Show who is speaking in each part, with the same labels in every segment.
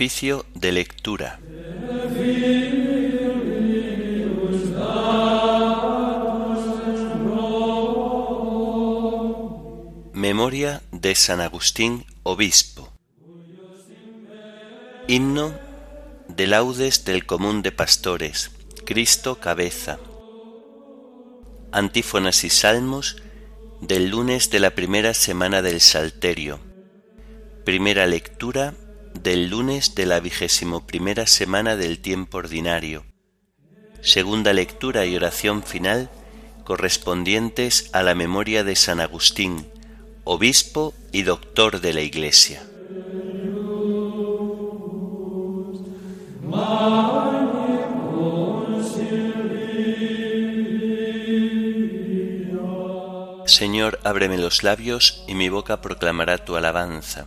Speaker 1: Oficio de lectura. Memoria de San Agustín, obispo. Himno de laudes del común de pastores, Cristo cabeza. Antífonas y salmos del lunes de la primera semana del Salterio. Primera lectura del lunes de la vigésimo primera semana del tiempo ordinario. Segunda lectura y oración final correspondientes a la memoria de San Agustín, obispo y doctor de la Iglesia. Señor, ábreme los labios y mi boca proclamará tu alabanza.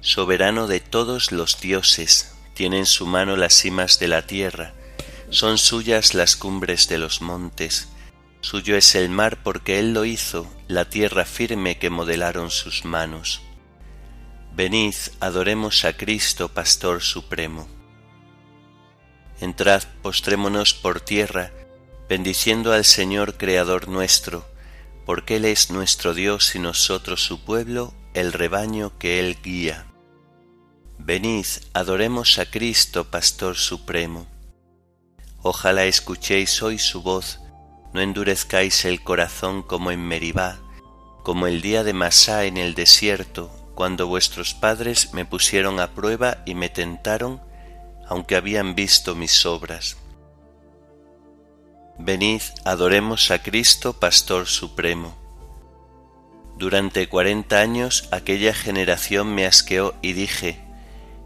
Speaker 1: soberano de todos los dioses, tiene en su mano las cimas de la tierra, son suyas las cumbres de los montes, Suyo es el mar porque Él lo hizo, la tierra firme que modelaron sus manos. Venid, adoremos a Cristo, Pastor Supremo. Entrad, postrémonos por tierra, bendiciendo al Señor Creador nuestro, porque Él es nuestro Dios y nosotros su pueblo, el rebaño que Él guía. Venid, adoremos a Cristo, Pastor Supremo. Ojalá escuchéis hoy su voz, no endurezcáis el corazón como en Meribá, como el día de Masá en el desierto, cuando vuestros padres me pusieron a prueba y me tentaron, aunque habían visto mis obras. Venid, adoremos a Cristo, Pastor Supremo. Durante cuarenta años aquella generación me asqueó y dije,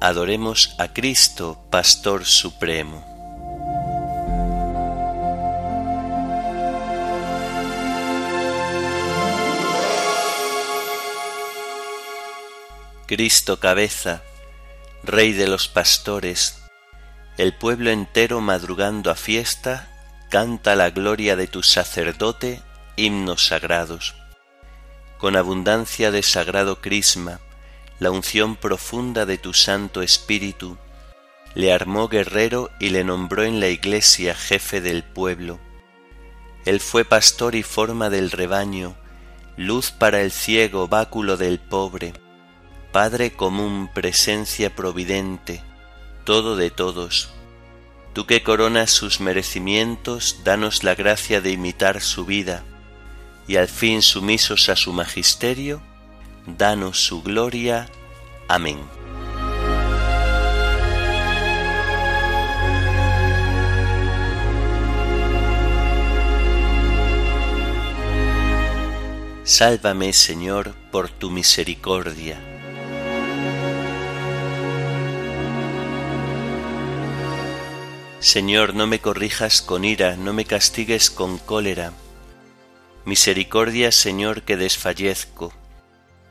Speaker 1: adoremos a Cristo, Pastor Supremo. Cristo cabeza, Rey de los pastores, el pueblo entero madrugando a fiesta, canta la gloria de tu sacerdote, himnos sagrados. Con abundancia de sagrado crisma, la unción profunda de tu Santo Espíritu, le armó guerrero y le nombró en la iglesia jefe del pueblo. Él fue pastor y forma del rebaño, luz para el ciego, báculo del pobre, Padre común, presencia providente, todo de todos, tú que coronas sus merecimientos, danos la gracia de imitar su vida, y al fin sumisos a su magisterio, danos su gloria. Amén. Sálvame, Señor, por tu misericordia Señor, no me corrijas con ira, no me castigues con cólera. Misericordia, Señor, que desfallezco.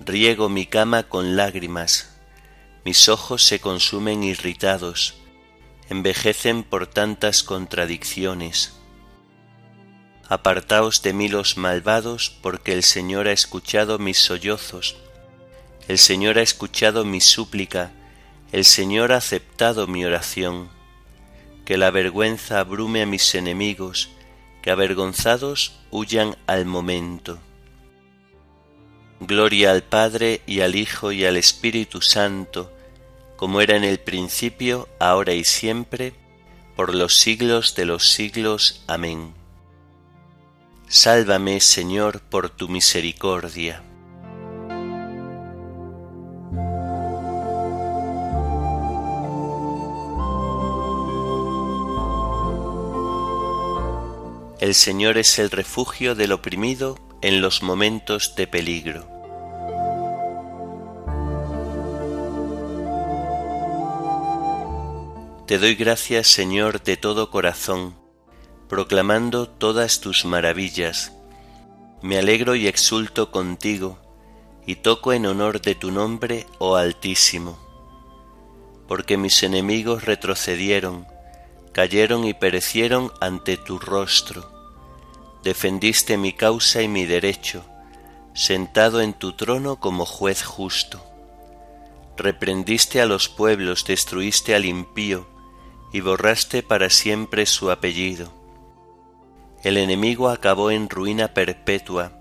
Speaker 1: riego mi cama con lágrimas, mis ojos se consumen irritados, envejecen por tantas contradicciones. Apartaos de mí los malvados, porque el Señor ha escuchado mis sollozos, el Señor ha escuchado mi súplica, el Señor ha aceptado mi oración. Que la vergüenza abrume a mis enemigos, que avergonzados huyan al momento. Gloria al Padre y al Hijo y al Espíritu Santo, como era en el principio, ahora y siempre, por los siglos de los siglos. Amén. Sálvame, Señor, por tu misericordia. El Señor es el refugio del oprimido en los momentos de peligro. Te doy gracias, Señor, de todo corazón, proclamando todas tus maravillas. Me alegro y exulto contigo, y toco en honor de tu nombre, oh Altísimo. Porque mis enemigos retrocedieron, cayeron y perecieron ante tu rostro. Defendiste mi causa y mi derecho, sentado en tu trono como juez justo. Reprendiste a los pueblos, destruiste al impío, y borraste para siempre su apellido. El enemigo acabó en ruina perpetua,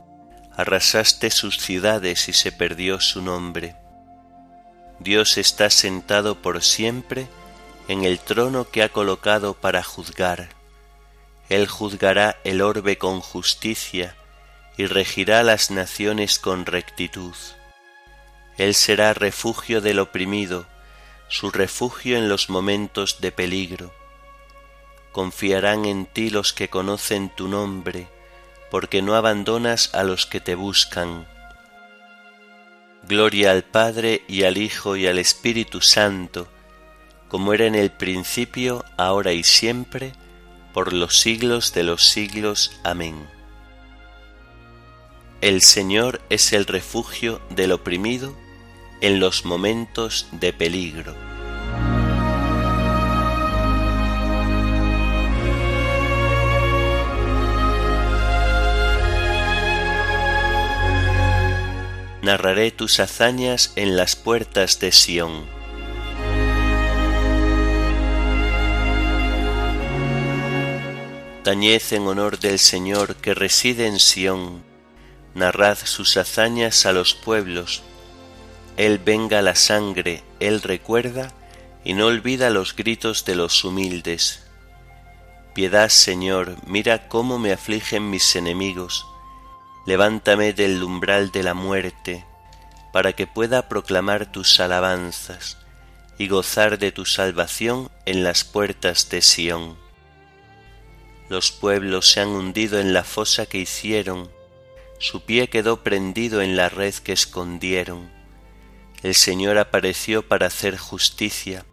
Speaker 1: arrasaste sus ciudades y se perdió su nombre. Dios está sentado por siempre en el trono que ha colocado para juzgar. Él juzgará el orbe con justicia y regirá las naciones con rectitud. Él será refugio del oprimido, su refugio en los momentos de peligro. Confiarán en ti los que conocen tu nombre, porque no abandonas a los que te buscan. Gloria al Padre y al Hijo y al Espíritu Santo, como era en el principio, ahora y siempre, por los siglos de los siglos. Amén. El Señor es el refugio del oprimido en los momentos de peligro. Narraré tus hazañas en las puertas de Sión En honor del Señor que reside en Sión, narrad sus hazañas a los pueblos. Él venga la sangre, Él recuerda y no olvida los gritos de los humildes. Piedad, Señor, mira cómo me afligen mis enemigos. Levántame del umbral de la muerte, para que pueda proclamar tus alabanzas y gozar de tu salvación en las puertas de Sión. Los pueblos se han hundido en la fosa que hicieron, su pie quedó prendido en la red que escondieron. El Señor apareció para hacer justicia,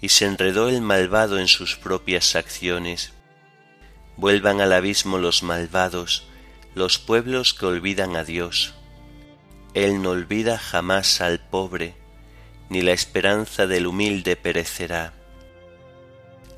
Speaker 1: y se enredó el malvado en sus propias acciones. Vuelvan al abismo los malvados, los pueblos que olvidan a Dios. Él no olvida jamás al pobre, ni la esperanza del humilde perecerá.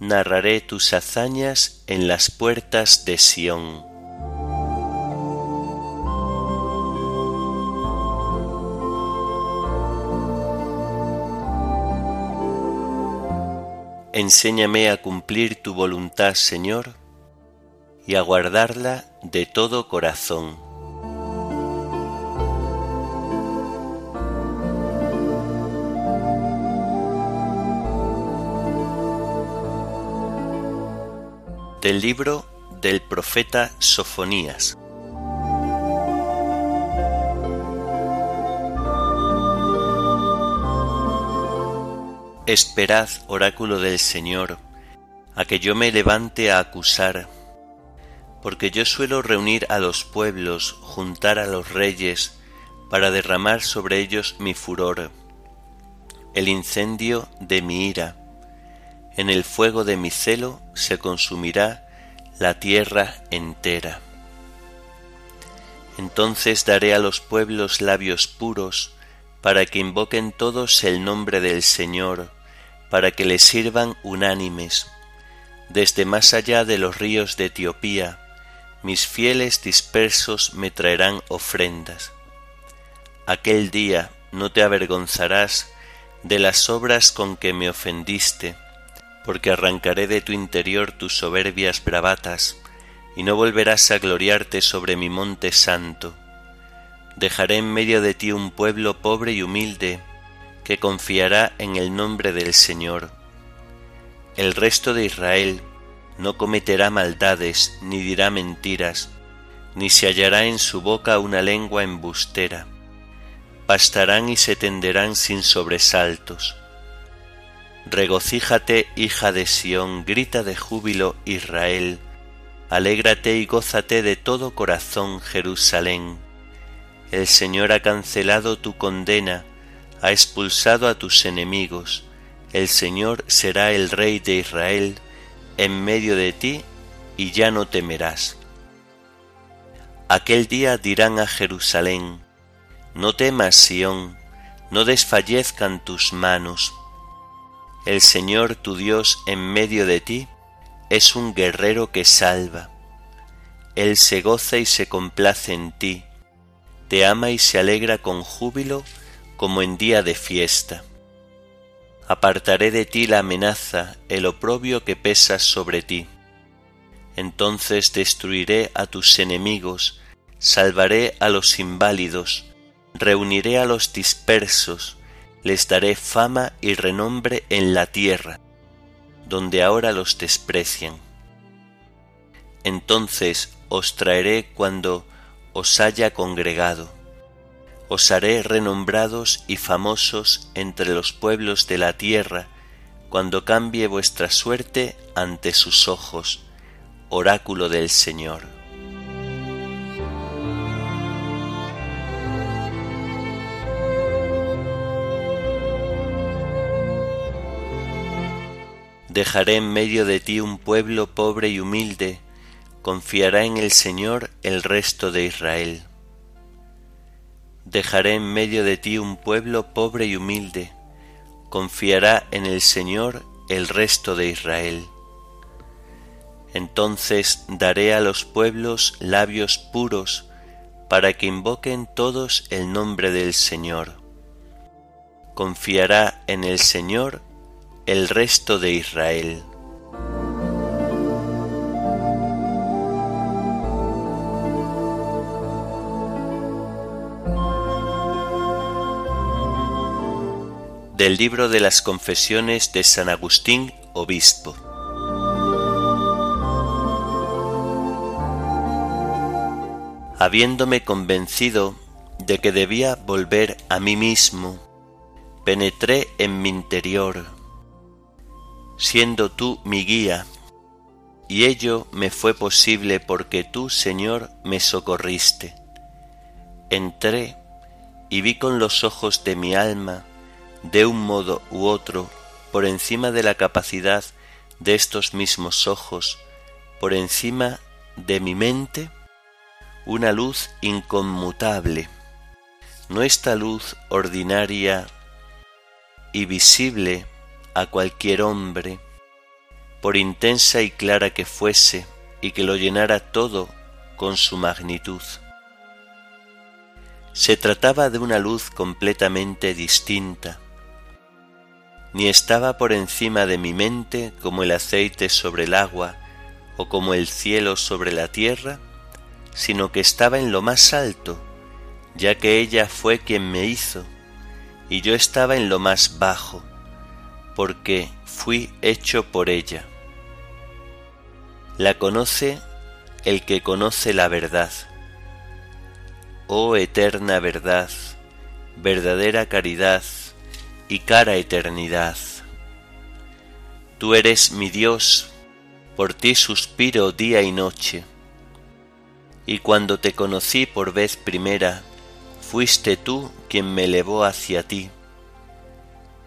Speaker 1: narraré tus hazañas en las puertas de Sión. Enséñame a cumplir tu voluntad, Señor, y a guardarla de todo corazón del libro del profeta Sofonías. Esperad, oráculo del Señor, a que yo me levante a acusar, porque yo suelo reunir a los pueblos, juntar a los reyes, para derramar sobre ellos mi furor, el incendio de mi ira. En el fuego de mi celo se consumirá la tierra entera. Entonces daré a los pueblos labios puros, para que invoquen todos el nombre del Señor, para que le sirvan unánimes. Desde más allá de los ríos de Etiopía, mis fieles dispersos me traerán ofrendas. Aquel día no te avergonzarás de las obras con que me ofendiste, porque arrancaré de tu interior tus soberbias bravatas, y no volverás a gloriarte sobre mi monte santo. Dejaré en medio de ti un pueblo pobre y humilde, que confiará en el nombre del Señor. El resto de Israel no cometerá maldades, ni dirá mentiras, ni se hallará en su boca una lengua embustera. Pastarán y se tenderán sin sobresaltos. Regocíjate, hija de Sión, grita de júbilo Israel, alégrate y gózate de todo corazón, Jerusalén. El Señor ha cancelado tu condena, ha expulsado a tus enemigos, el Señor será el Rey de Israel en medio de ti, y ya no temerás. Aquel día dirán a Jerusalén, No temas, Sión, no desfallezcan tus manos. El Señor tu Dios en medio de ti es un guerrero que salva. Él se goza y se complace en ti, te ama y se alegra con júbilo como en día de fiesta. Apartaré de ti la amenaza, el oprobio que pesa sobre ti. Entonces destruiré a tus enemigos, salvaré a los inválidos, reuniré a los dispersos, les daré fama y renombre en la tierra, donde ahora los desprecian. Entonces os traeré cuando os haya congregado os haré renombrados y famosos entre los pueblos de la tierra, cuando cambie vuestra suerte ante sus ojos, oráculo del Señor. Dejaré en medio de ti un pueblo pobre y humilde, confiará en el Señor el resto de Israel. Dejaré en medio de ti un pueblo pobre y humilde, confiará en el Señor el resto de Israel. Entonces daré a los pueblos labios puros, para que invoquen todos el nombre del Señor. Confiará en el Señor el resto de Israel. Del libro de las confesiones de San Agustín, obispo. Habiéndome convencido de que debía volver a mí mismo, penetré en mi interior, siendo tú mi guía, y ello me fue posible porque tú, Señor, me socorriste. Entré y vi con los ojos de mi alma de un modo u otro, por encima de la capacidad de estos mismos ojos, por encima de mi mente, una luz inconmutable, no esta luz ordinaria y visible a cualquier hombre, por intensa y clara que fuese y que lo llenara todo con su magnitud. Se trataba de una luz completamente distinta, ni estaba por encima de mi mente como el aceite sobre el agua o como el cielo sobre la tierra, sino que estaba en lo más alto, ya que ella fue quien me hizo, y yo estaba en lo más bajo, porque fui hecho por ella. La conoce el que conoce la verdad. Oh eterna verdad, verdadera caridad, y cara eternidad. Tú eres mi Dios por ti suspiro día y noche. Y cuando te conocí por vez primera, fuiste tú quien me elevó hacia ti,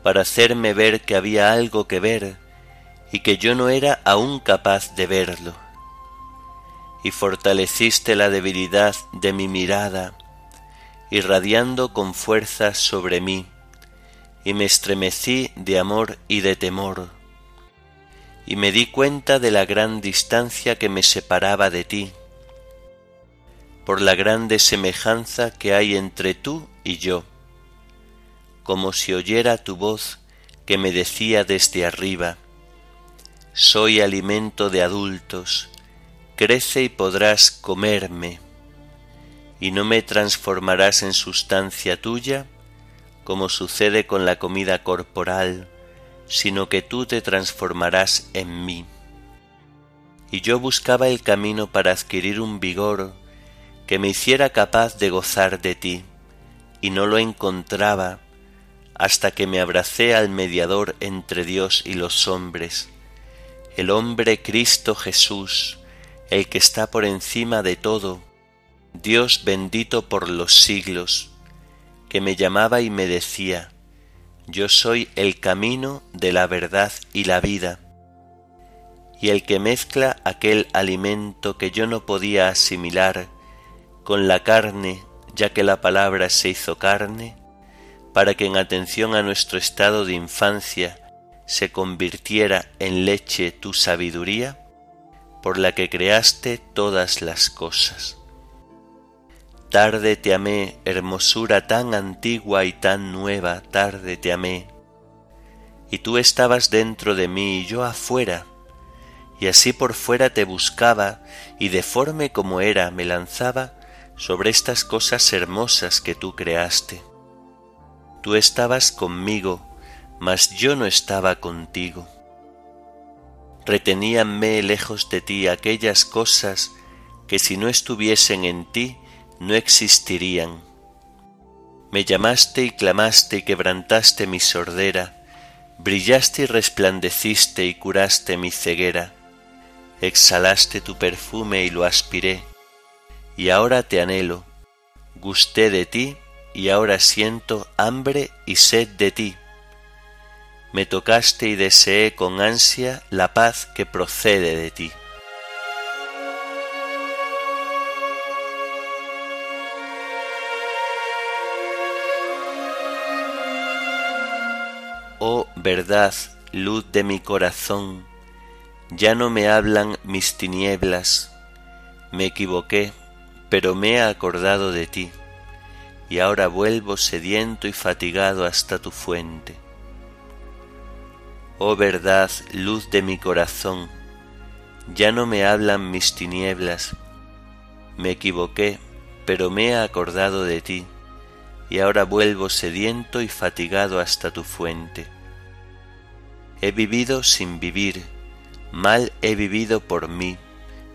Speaker 1: para hacerme ver que había algo que ver y que yo no era aún capaz de verlo. Y fortaleciste la debilidad de mi mirada, irradiando con fuerza sobre mí, y me estremecí de amor y de temor, y me di cuenta de la gran distancia que me separaba de ti, por la grande semejanza que hay entre tú y yo, como si oyera tu voz que me decía desde arriba, soy alimento de adultos, crece y podrás comerme, y no me transformarás en sustancia tuya, como sucede con la comida corporal, sino que tú te transformarás en mí. Y yo buscaba el camino para adquirir un vigor que me hiciera capaz de gozar de ti, y no lo encontraba hasta que me abracé al mediador entre Dios y los hombres, el hombre Cristo Jesús, el que está por encima de todo, Dios bendito por los siglos, que me llamaba y me decía, Yo soy el camino de la verdad y la vida, y el que mezcla aquel alimento que yo no podía asimilar con la carne, ya que la palabra se hizo carne, para que en atención a nuestro estado de infancia se convirtiera en leche tu sabiduría, por la que creaste todas las cosas. Tarde te amé, hermosura tan antigua y tan nueva, tarde te amé. Y tú estabas dentro de mí y yo afuera, y así por fuera te buscaba, y deforme como era me lanzaba sobre estas cosas hermosas que tú creaste. Tú estabas conmigo, mas yo no estaba contigo. Reteníanme lejos de ti aquellas cosas que si no estuviesen en ti no existirían. Me llamaste y clamaste y quebrantaste mi sordera, brillaste y resplandeciste y curaste mi ceguera, exhalaste tu perfume y lo aspiré, y ahora te anhelo, gusté de ti y ahora siento hambre y sed de ti. Me tocaste y deseé con ansia la paz que procede de ti. Oh verdad, luz de mi corazón, ya no me hablan mis tinieblas, me equivoqué, pero me he acordado de ti y ahora vuelvo sediento y fatigado hasta tu fuente. Oh verdad, luz de mi corazón, ya no me hablan mis tinieblas, me equivoqué, pero me he acordado de ti, y ahora vuelvo sediento y fatigado hasta tu fuente. He vivido sin vivir, mal he vivido por mí,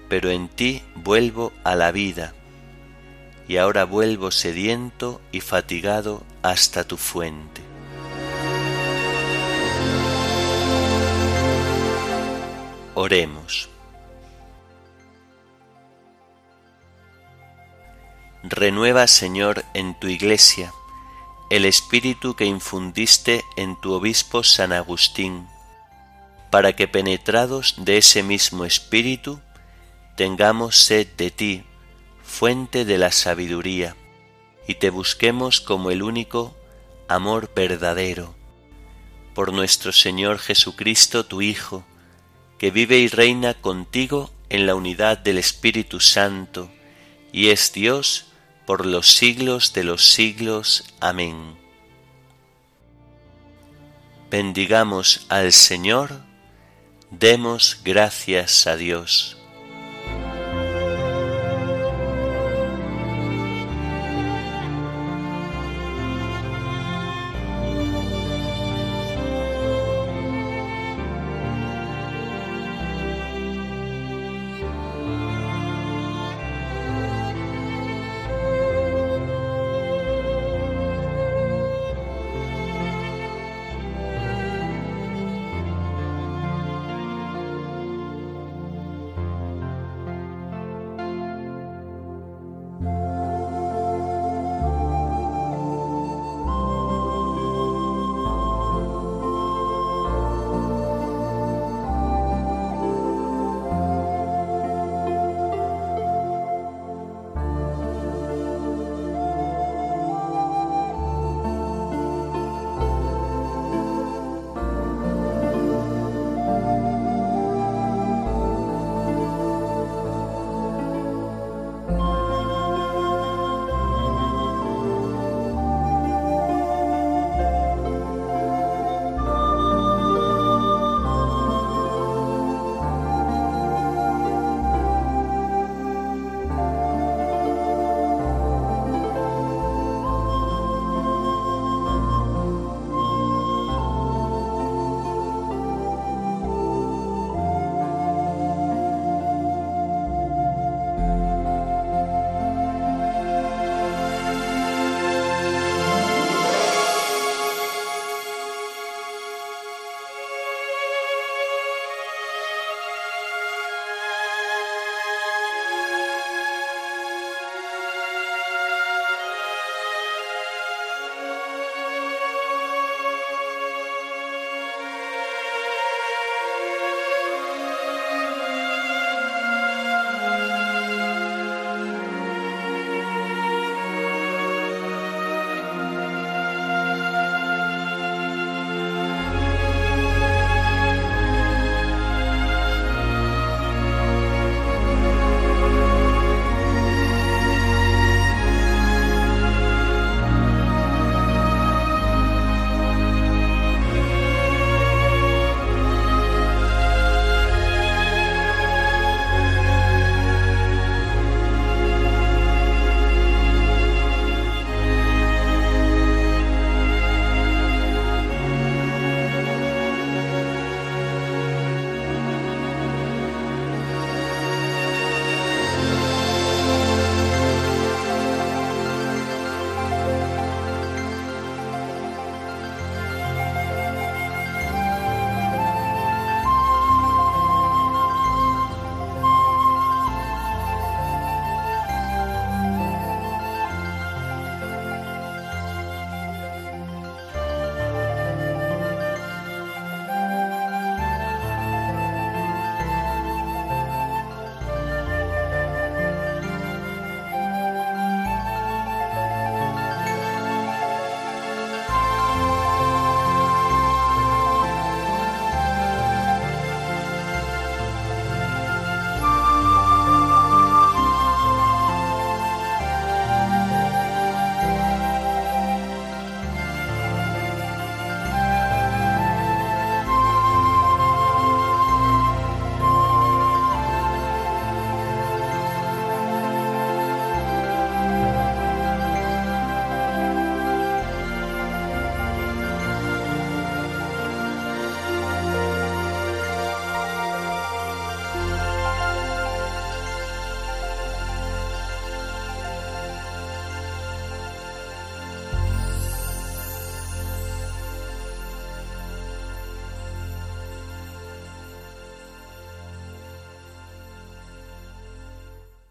Speaker 1: pero en ti vuelvo a la vida y ahora vuelvo sediento y fatigado hasta tu fuente. Oremos. Renueva, Señor, en tu iglesia el espíritu que infundiste en tu obispo San Agustín, para que penetrados de ese mismo espíritu tengamos sed de ti, fuente de la sabiduría, y te busquemos como el único amor verdadero. Por nuestro Señor Jesucristo, tu Hijo, que vive y reina contigo en la unidad del Espíritu Santo, y es Dios por los siglos de los siglos. Amén. Bendigamos al Señor, demos gracias a Dios.